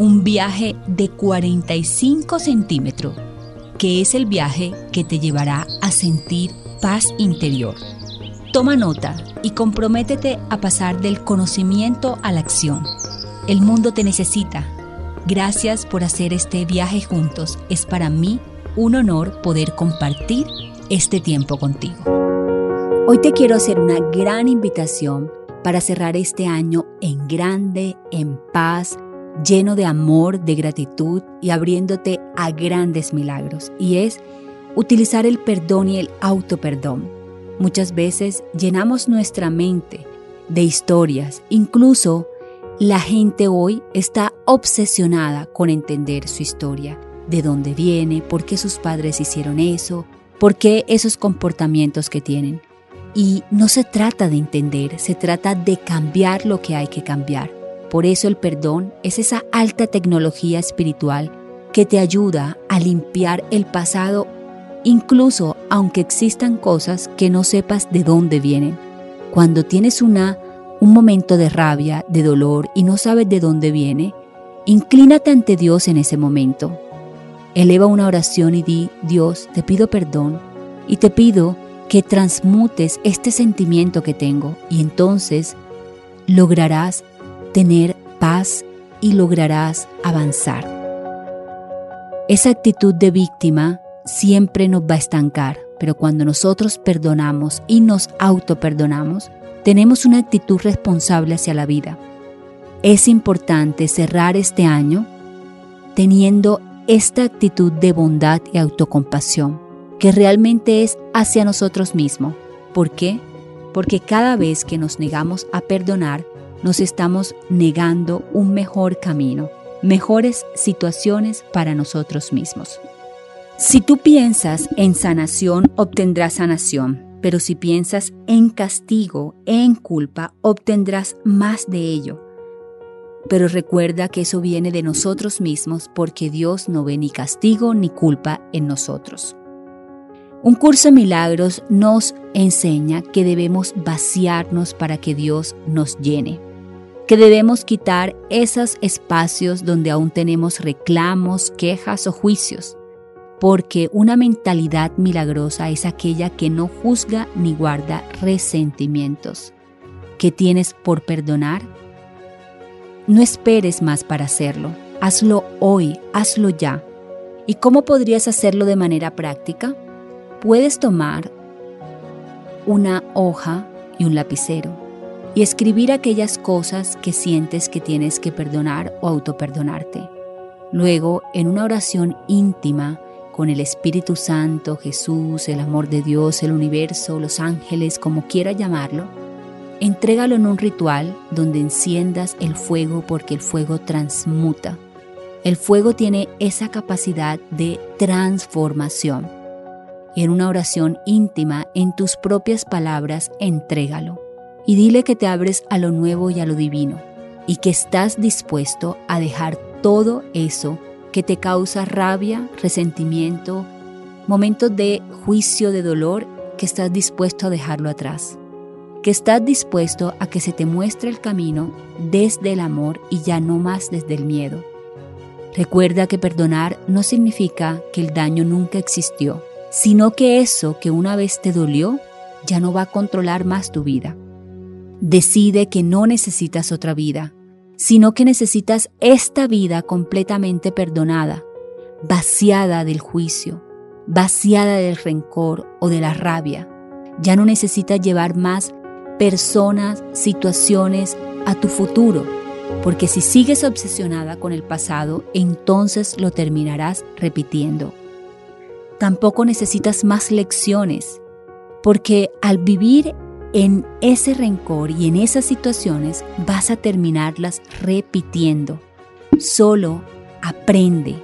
un viaje de 45 centímetros, que es el viaje que te llevará a sentir paz interior. Toma nota y comprométete a pasar del conocimiento a la acción. El mundo te necesita. Gracias por hacer este viaje juntos. Es para mí un honor poder compartir este tiempo contigo. Hoy te quiero hacer una gran invitación para cerrar este año en grande, en paz, lleno de amor, de gratitud y abriéndote a grandes milagros. Y es utilizar el perdón y el autoperdón. Muchas veces llenamos nuestra mente de historias. Incluso la gente hoy está obsesionada con entender su historia, de dónde viene, por qué sus padres hicieron eso, por qué esos comportamientos que tienen. Y no se trata de entender, se trata de cambiar lo que hay que cambiar. Por eso el perdón es esa alta tecnología espiritual que te ayuda a limpiar el pasado, incluso aunque existan cosas que no sepas de dónde vienen. Cuando tienes una un momento de rabia, de dolor y no sabes de dónde viene, inclínate ante Dios en ese momento. Eleva una oración y di, Dios, te pido perdón y te pido que transmutes este sentimiento que tengo y entonces lograrás tener paz y lograrás avanzar. Esa actitud de víctima siempre nos va a estancar, pero cuando nosotros perdonamos y nos autoperdonamos, tenemos una actitud responsable hacia la vida. Es importante cerrar este año teniendo esta actitud de bondad y autocompasión, que realmente es hacia nosotros mismos. ¿Por qué? Porque cada vez que nos negamos a perdonar, nos estamos negando un mejor camino, mejores situaciones para nosotros mismos. Si tú piensas en sanación, obtendrás sanación, pero si piensas en castigo, en culpa, obtendrás más de ello. Pero recuerda que eso viene de nosotros mismos porque Dios no ve ni castigo ni culpa en nosotros. Un curso de milagros nos enseña que debemos vaciarnos para que Dios nos llene que debemos quitar esos espacios donde aún tenemos reclamos, quejas o juicios, porque una mentalidad milagrosa es aquella que no juzga ni guarda resentimientos. ¿Qué tienes por perdonar? No esperes más para hacerlo. Hazlo hoy, hazlo ya. ¿Y cómo podrías hacerlo de manera práctica? Puedes tomar una hoja y un lapicero y escribir aquellas cosas que sientes que tienes que perdonar o autoperdonarte. Luego, en una oración íntima con el Espíritu Santo, Jesús, el amor de Dios, el universo, los ángeles, como quiera llamarlo, entrégalo en un ritual donde enciendas el fuego porque el fuego transmuta. El fuego tiene esa capacidad de transformación. Y en una oración íntima, en tus propias palabras, entrégalo y dile que te abres a lo nuevo y a lo divino y que estás dispuesto a dejar todo eso que te causa rabia, resentimiento, momentos de juicio, de dolor, que estás dispuesto a dejarlo atrás. Que estás dispuesto a que se te muestre el camino desde el amor y ya no más desde el miedo. Recuerda que perdonar no significa que el daño nunca existió, sino que eso que una vez te dolió ya no va a controlar más tu vida. Decide que no necesitas otra vida, sino que necesitas esta vida completamente perdonada, vaciada del juicio, vaciada del rencor o de la rabia. Ya no necesitas llevar más personas, situaciones a tu futuro, porque si sigues obsesionada con el pasado, entonces lo terminarás repitiendo. Tampoco necesitas más lecciones, porque al vivir en ese rencor y en esas situaciones vas a terminarlas repitiendo. Solo aprende,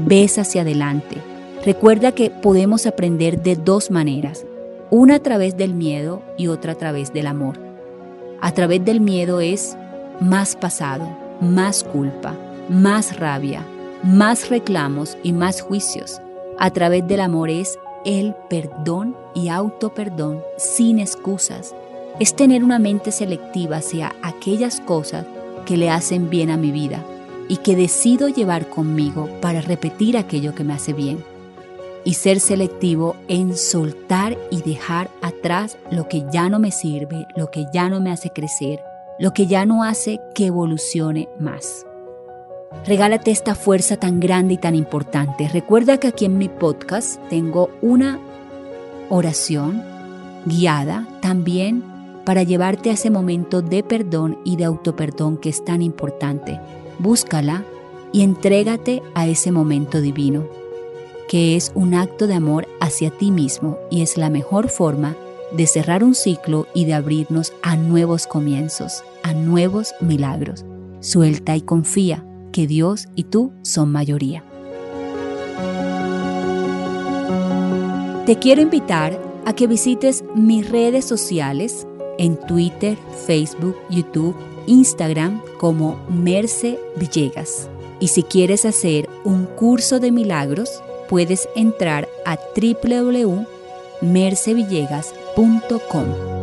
ves hacia adelante. Recuerda que podemos aprender de dos maneras, una a través del miedo y otra a través del amor. A través del miedo es más pasado, más culpa, más rabia, más reclamos y más juicios. A través del amor es el perdón y autoperdón sin excusas. Es tener una mente selectiva hacia aquellas cosas que le hacen bien a mi vida y que decido llevar conmigo para repetir aquello que me hace bien. Y ser selectivo en soltar y dejar atrás lo que ya no me sirve, lo que ya no me hace crecer, lo que ya no hace que evolucione más. Regálate esta fuerza tan grande y tan importante. Recuerda que aquí en mi podcast tengo una oración guiada también para llevarte a ese momento de perdón y de autoperdón que es tan importante. Búscala y entrégate a ese momento divino, que es un acto de amor hacia ti mismo y es la mejor forma de cerrar un ciclo y de abrirnos a nuevos comienzos, a nuevos milagros. Suelta y confía que Dios y tú son mayoría. Te quiero invitar a que visites mis redes sociales en Twitter, Facebook, YouTube, Instagram como Merce Villegas. Y si quieres hacer un curso de milagros, puedes entrar a www.mercevillegas.com.